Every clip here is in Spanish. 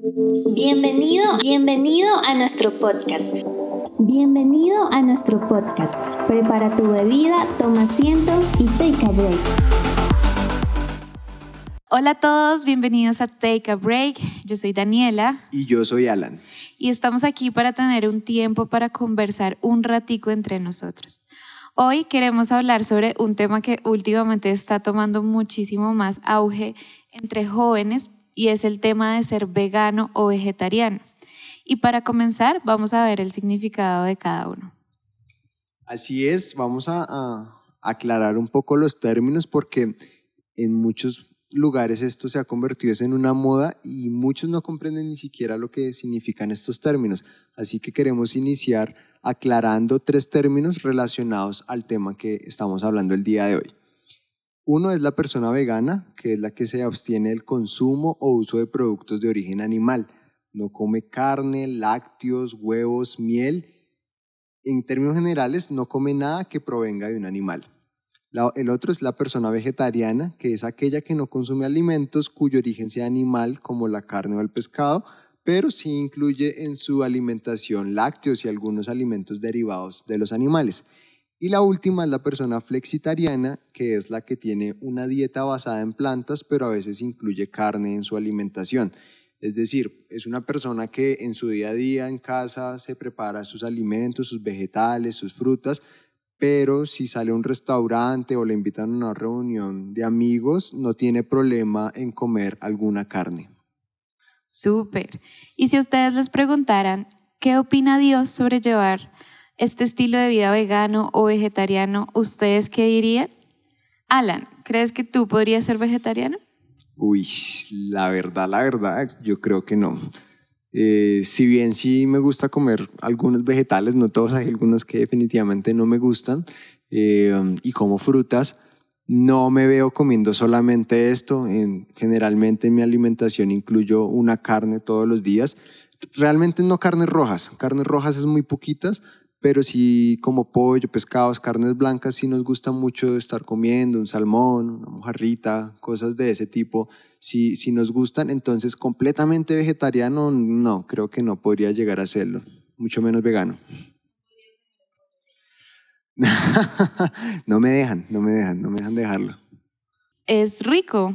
Bienvenido, bienvenido a nuestro podcast. Bienvenido a nuestro podcast. Prepara tu bebida, toma asiento y take a break. Hola a todos, bienvenidos a Take a Break. Yo soy Daniela. Y yo soy Alan. Y estamos aquí para tener un tiempo para conversar un ratico entre nosotros. Hoy queremos hablar sobre un tema que últimamente está tomando muchísimo más auge entre jóvenes y es el tema de ser vegano o vegetariano. Y para comenzar, vamos a ver el significado de cada uno. Así es, vamos a, aclarar un poco los términos porque en muchos lugares esto se ha convertido en una moda y muchos no comprenden ni siquiera lo que significan estos términos. Así que queremos iniciar aclarando tres términos relacionados al tema que estamos hablando el día de hoy. Uno es la persona vegana, que es la que se abstiene del consumo o uso de productos de origen animal. No come carne, lácteos, huevos, miel. En términos generales, no come nada que provenga de un animal. El otro es la persona vegetariana, que es aquella que no consume alimentos cuyo origen sea animal, como la carne o el pescado, pero sí incluye en su alimentación lácteos y algunos alimentos derivados de los animales. Y la última es la persona flexitariana, que es la que tiene una dieta basada en plantas, pero a veces incluye carne en su alimentación. Es decir, es una persona que en su día a día en casa se prepara sus alimentos, sus vegetales, sus frutas, pero si sale a un restaurante o le invitan a una reunión de amigos, no tiene problema en comer alguna carne. Súper. Y si ustedes les preguntaran, ¿qué opina Dios sobre llevar este estilo de vida vegano o vegetariano? ¿Ustedes qué dirían? Alan, ¿crees que tú podrías ser vegetariano? Uy, la verdad, la verdad, yo creo que no. Eh, si bien sí me gusta comer algunos vegetales, no todos, hay algunos que definitivamente no me gustan, eh, y como frutas, no me veo comiendo solamente esto. En, generalmente en mi alimentación incluyo una carne todos los días. Realmente no carnes rojas. Carnes rojas es muy poquitas, pero sí como pollo, pescados, carnes blancas, sí nos gusta mucho estar comiendo un salmón, una mojarrita, cosas de ese tipo. Si, si nos gustan, entonces completamente vegetariano, no, creo que no podría llegar a serlo, mucho menos vegano. no me dejan, no me dejan, no me dejan dejarlo. Es rico,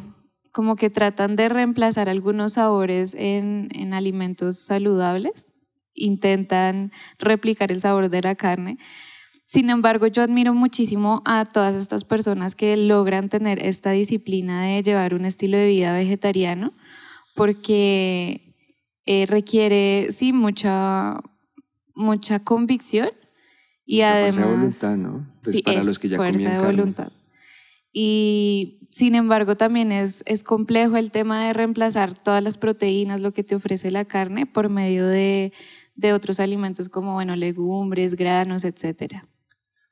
como que tratan de reemplazar algunos sabores en, en alimentos saludables, intentan replicar el sabor de la carne. Sin embargo, yo admiro muchísimo a todas estas personas que logran tener esta disciplina de llevar un estilo de vida vegetariano, porque eh, requiere, sí, mucha, mucha convicción y además, fuerza de voluntad, ¿no? Pues para los que ya fuerza de voluntad. Y sin embargo, también es, es complejo el tema de reemplazar todas las proteínas, lo que te ofrece la carne, por medio de, de otros alimentos como, bueno, legumbres, granos, etcétera.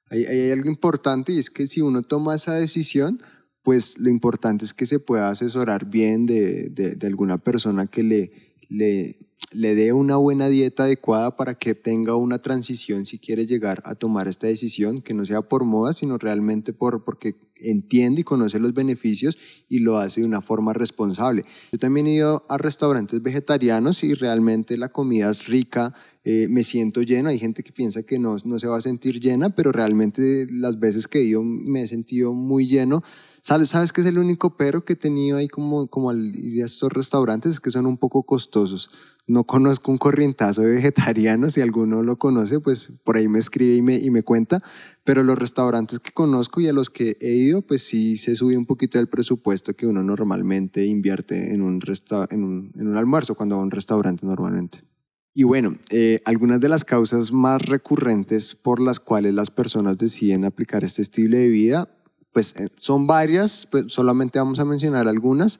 Hay, hay, algo importante y es que si uno toma esa decisión, pues lo importante es que se pueda asesorar bien de, de, de alguna persona que le, le le dé una buena dieta adecuada para que tenga una transición si quiere llegar a tomar esta decisión, que no sea por moda, sino realmente por, porque entiende y conoce los beneficios y lo hace de una forma responsable. Yo también he ido a restaurantes vegetarianos y realmente la comida es rica, eh, me siento lleno, hay gente que piensa que no, no se va a sentir llena, pero realmente las veces que he ido me he sentido muy lleno ¿Sabes, ¿Sabes qué es el único pero que he tenido ahí como, como al ir a estos restaurantes? Es que son un poco costosos. No conozco un corrientazo de vegetarianos, si alguno lo conoce, pues por ahí me escribe y me, y me cuenta, pero los restaurantes que conozco y a los que he ido, pues sí se sube un poquito el presupuesto que uno normalmente invierte en un, en un, en un almuerzo cuando va a un restaurante normalmente. Y bueno, eh, algunas de las causas más recurrentes por las cuales las personas deciden aplicar este estilo de vida pues eh, son varias, pues solamente vamos a mencionar algunas.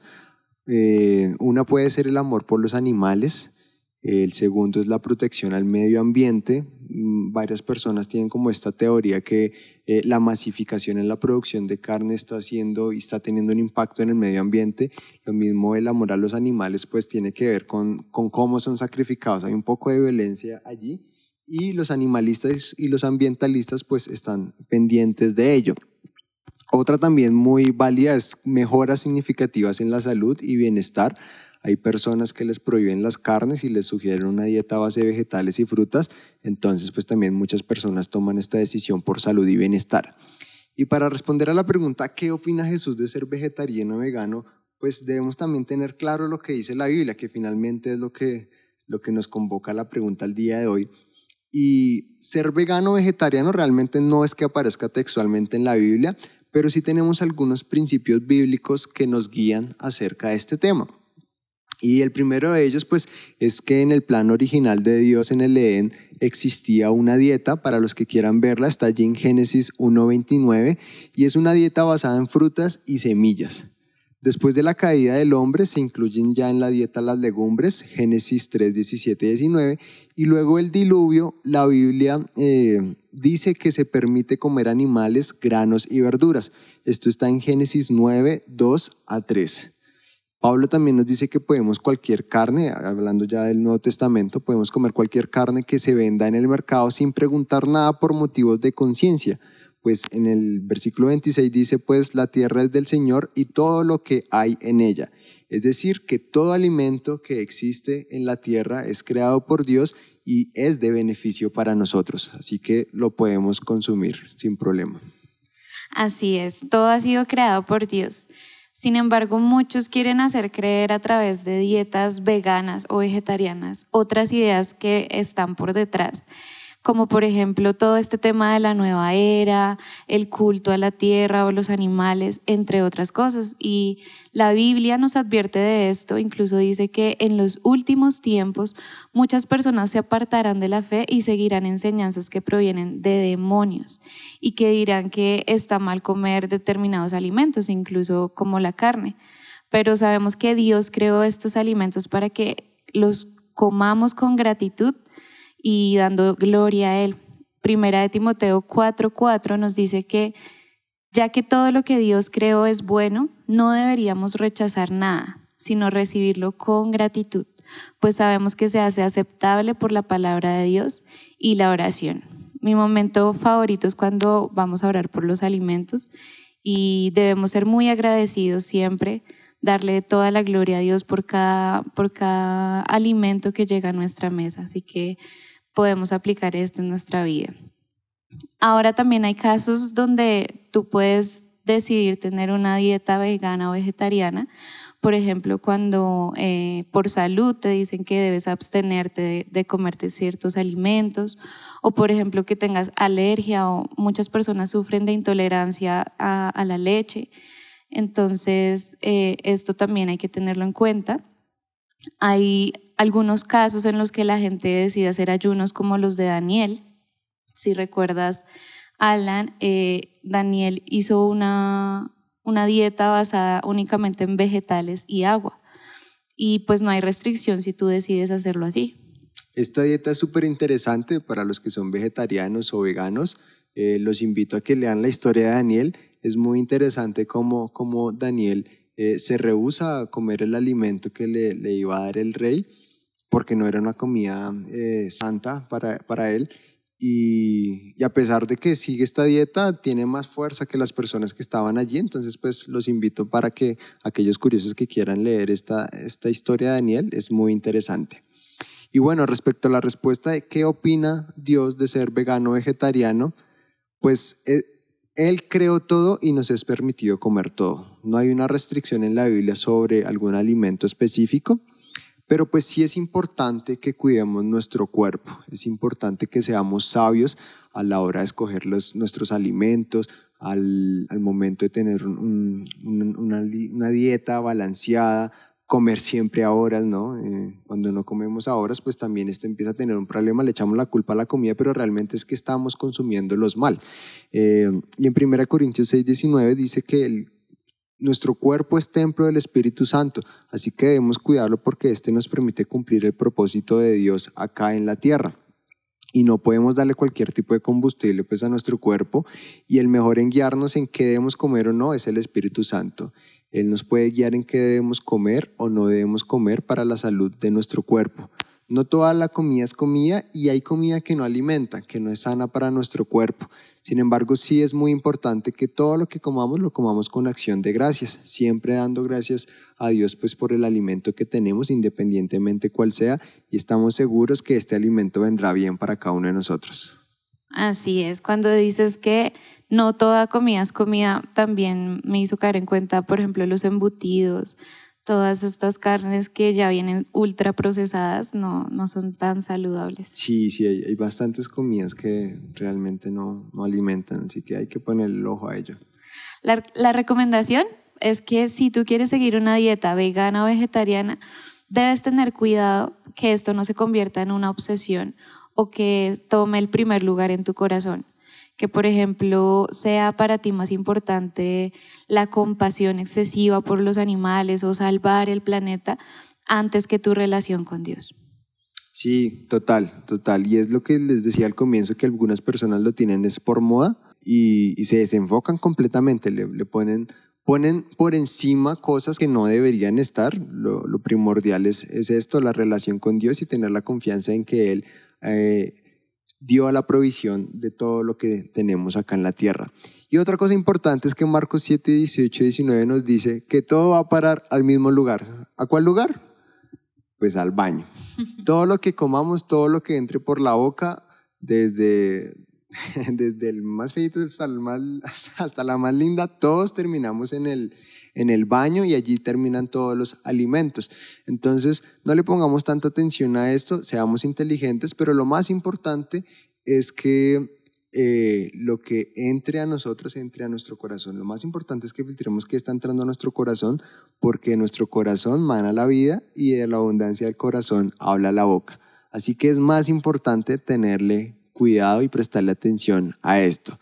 Eh, una puede ser el amor por los animales, el segundo es la protección al medio ambiente. Mm, varias personas tienen como esta teoría que eh, la masificación en la producción de carne está haciendo y está teniendo un impacto en el medio ambiente. Lo mismo el amor a los animales pues tiene que ver con, con cómo son sacrificados. Hay un poco de violencia allí y los animalistas y los ambientalistas pues están pendientes de ello. Otra también muy válida es mejoras significativas en la salud y bienestar. Hay personas que les prohíben las carnes y les sugieren una dieta a base de vegetales y frutas, entonces pues también muchas personas toman esta decisión por salud y bienestar. Y para responder a la pregunta, ¿qué opina Jesús de ser vegetariano o vegano? Pues debemos también tener claro lo que dice la Biblia, que finalmente es lo que, lo que nos convoca a la pregunta el día de hoy. Y ser vegano o vegetariano realmente no es que aparezca textualmente en la Biblia, pero sí tenemos algunos principios bíblicos que nos guían acerca de este tema. Y el primero de ellos, pues, es que en el plan original de Dios en el Edén existía una dieta, para los que quieran verla, está allí en Génesis 1.29, y es una dieta basada en frutas y semillas. Después de la caída del hombre se incluyen ya en la dieta las legumbres, Génesis 3, 17 y 19, y luego el diluvio, la Biblia eh, dice que se permite comer animales, granos y verduras. Esto está en Génesis 9, 2 a 3. Pablo también nos dice que podemos cualquier carne, hablando ya del Nuevo Testamento, podemos comer cualquier carne que se venda en el mercado sin preguntar nada por motivos de conciencia. Pues en el versículo 26 dice, pues la tierra es del Señor y todo lo que hay en ella. Es decir, que todo alimento que existe en la tierra es creado por Dios y es de beneficio para nosotros. Así que lo podemos consumir sin problema. Así es, todo ha sido creado por Dios. Sin embargo, muchos quieren hacer creer a través de dietas veganas o vegetarianas otras ideas que están por detrás como por ejemplo todo este tema de la nueva era, el culto a la tierra o los animales, entre otras cosas. Y la Biblia nos advierte de esto, incluso dice que en los últimos tiempos muchas personas se apartarán de la fe y seguirán enseñanzas que provienen de demonios y que dirán que está mal comer determinados alimentos, incluso como la carne. Pero sabemos que Dios creó estos alimentos para que los comamos con gratitud y dando gloria a Él. Primera de Timoteo 4:4 nos dice que ya que todo lo que Dios creó es bueno, no deberíamos rechazar nada, sino recibirlo con gratitud, pues sabemos que se hace aceptable por la palabra de Dios y la oración. Mi momento favorito es cuando vamos a orar por los alimentos y debemos ser muy agradecidos siempre, darle toda la gloria a Dios por cada, por cada alimento que llega a nuestra mesa. Así que podemos aplicar esto en nuestra vida. Ahora también hay casos donde tú puedes decidir tener una dieta vegana o vegetariana. Por ejemplo, cuando eh, por salud te dicen que debes abstenerte de, comerte ciertos alimentos, o por ejemplo que tengas alergia o muchas personas sufren de intolerancia a, la leche. Entonces, eh, esto también hay que tenerlo en cuenta. Hay algunos casos en los que la gente decide hacer ayunos como los de Daniel. Si recuerdas, Alan, eh, Daniel hizo una, una dieta basada únicamente en vegetales y agua. Y pues no hay restricción si tú decides hacerlo así. Esta dieta es súper interesante para los que son vegetarianos o veganos. Eh, los invito a que lean la historia de Daniel. Es muy interesante cómo, cómo Daniel eh, se rehúsa a comer el alimento que le, le, iba a dar el rey porque no era una comida eh, santa para, para él. Y, a pesar de que sigue esta dieta, tiene más fuerza que las personas que estaban allí. Entonces, pues los invito para que aquellos curiosos que quieran leer esta, esta historia de Daniel, es muy interesante. Y bueno, respecto a la respuesta de qué opina Dios de ser vegano o vegetariano, pues eh, él creó todo y nos es permitido comer todo. No hay una restricción en la Biblia sobre algún alimento específico, pero pues sí es importante que cuidemos nuestro cuerpo, es importante que seamos sabios a la hora de escoger los, nuestros alimentos, al, momento de tener una dieta balanceada, comer siempre a horas, ¿no? Eh, cuando no comemos a horas, pues también esto empieza a tener un problema, le echamos la culpa a la comida, pero realmente es que estamos consumiéndolos mal. Eh, y en 1 Corintios 6, 19 dice que el, nuestro cuerpo es templo del Espíritu Santo, así que debemos cuidarlo porque este nos permite cumplir el propósito de Dios acá en la tierra y no podemos darle cualquier tipo de combustible pues a nuestro cuerpo y el mejor en guiarnos en qué debemos comer o no es el Espíritu Santo. Él nos puede guiar en qué debemos comer o no debemos comer para la salud de nuestro cuerpo. No toda la comida es comida y hay comida que no alimenta, que no es sana para nuestro cuerpo. Sin embargo, sí es muy importante que todo lo que comamos lo comamos con acción de gracias, siempre dando gracias a Dios pues por el alimento que tenemos independientemente cuál sea y estamos seguros que este alimento vendrá bien para cada uno de nosotros. Así es, cuando dices que no toda comida es comida, también me hizo caer en cuenta, por ejemplo, los embutidos, todas estas carnes que ya vienen ultra procesadas no, no son tan saludables. Sí, sí, hay, bastantes comidas que realmente no, no, alimentan, así que hay que poner el ojo a ello. La, la recomendación es que si tú quieres seguir una dieta vegana o vegetariana, debes tener cuidado que esto no se convierta en una obsesión o que tome el primer lugar en tu corazón que, por ejemplo, sea para ti más importante la compasión excesiva por los animales o salvar el planeta antes que tu relación con Dios. Sí, total, total. Y es lo que les decía al comienzo, que algunas personas lo tienen es por moda y, se desenfocan completamente, le, ponen, ponen por encima cosas que no deberían estar. Lo, primordial es, esto, la relación con Dios y tener la confianza en que Él eh, dio a la provisión de todo lo que tenemos acá en la tierra. Y otra cosa importante es que Marcos 7, 18 y 19 nos dice que todo va a parar al mismo lugar. ¿A cuál lugar? Pues al baño. Todo lo que comamos, todo lo que entre por la boca, desde, desde el más feito hasta, hasta la más linda, todos terminamos en el, en el baño y allí terminan todos los alimentos. Entonces, no le pongamos tanta atención a esto, seamos inteligentes, pero lo más importante es que eh, lo que entre a nosotros entre a nuestro corazón. Lo más importante es que filtremos qué está entrando a nuestro corazón, porque nuestro corazón mana la vida y de la abundancia del corazón habla la boca. Así que es más importante tenerle cuidado y prestarle atención a esto.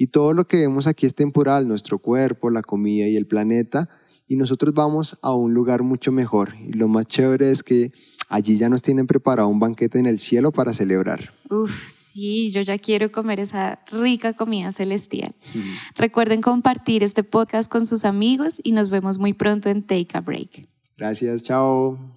Y todo lo que vemos aquí es temporal, nuestro cuerpo, la comida y el planeta, y nosotros vamos a un lugar mucho mejor. Y lo más chévere es que allí ya nos tienen preparado un banquete en el cielo para celebrar. Uf, sí, yo ya quiero comer esa rica comida celestial. Recuerden compartir este podcast con sus amigos y nos vemos muy pronto en Take a Break. Gracias, chao.